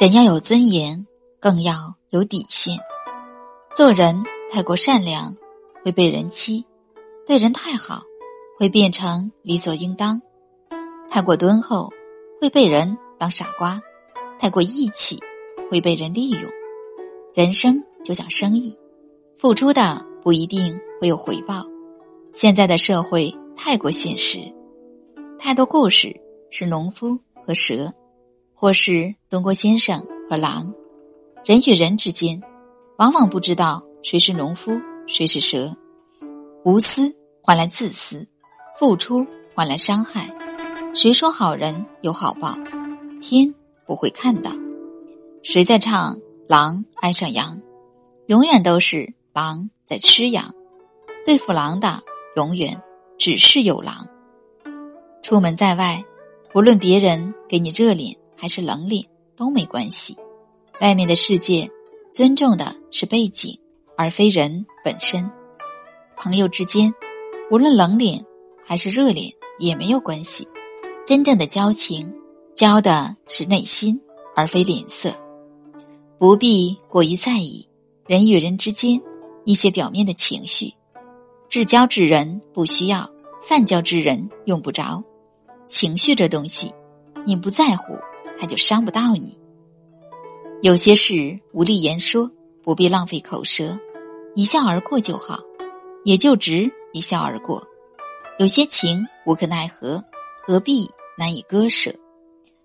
人要有尊严，更要有底线。做人太过善良，会被人欺；对人太好，会变成理所应当；太过敦厚，会被人当傻瓜；太过义气，会被人利用。人生就像生意，付出的不一定会有回报。现在的社会太过现实，太多故事是农夫和蛇。或是东郭先生和狼，人与人之间，往往不知道谁是农夫，谁是蛇。无私换来自私，付出换来伤害。谁说好人有好报？天不会看到。谁在唱狼爱上羊？永远都是狼在吃羊。对付狼的，永远只是有狼。出门在外，不论别人给你热脸。还是冷脸都没关系，外面的世界尊重的是背景，而非人本身。朋友之间，无论冷脸还是热脸也没有关系。真正的交情，交的是内心，而非脸色。不必过于在意人与人之间一些表面的情绪。至交之人不需要，泛交之人用不着。情绪这东西，你不在乎。他就伤不到你。有些事无力言说，不必浪费口舌，一笑而过就好，也就值一笑而过。有些情无可奈何，何必难以割舍？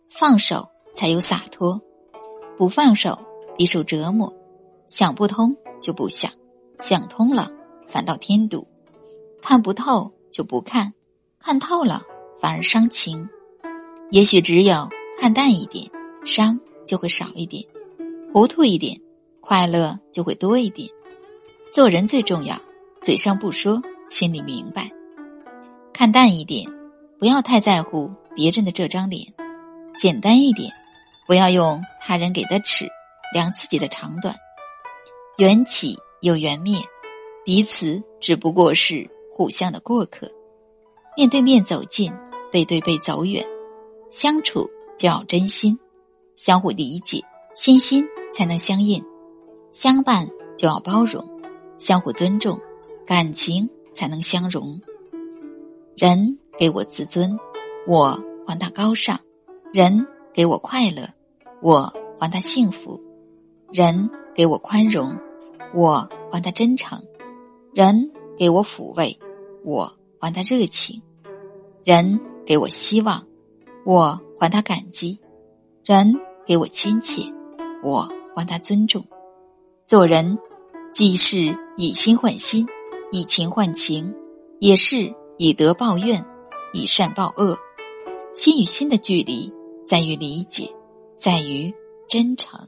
放手才有洒脱，不放手必受折磨。想不通就不想，想通了反倒添堵。看不透就不看，看透了反而伤情。也许只有。看淡一点，伤就会少一点；糊涂一点，快乐就会多一点。做人最重要，嘴上不说，心里明白。看淡一点，不要太在乎别人的这张脸；简单一点，不要用他人给的尺量自己的长短。缘起有缘灭，彼此只不过是互相的过客。面对面走近，背对背走远，相处。就要真心，相互理解，心心才能相印；相伴就要包容，相互尊重，感情才能相融。人给我自尊，我还他高尚；人给我快乐，我还他幸福；人给我宽容，我还他真诚；人给我抚慰，我还他热情；人给我希望，我。还他感激，人给我亲切，我还他尊重。做人，既是以心换心，以情换情，也是以德报怨，以善报恶。心与心的距离，在于理解，在于真诚。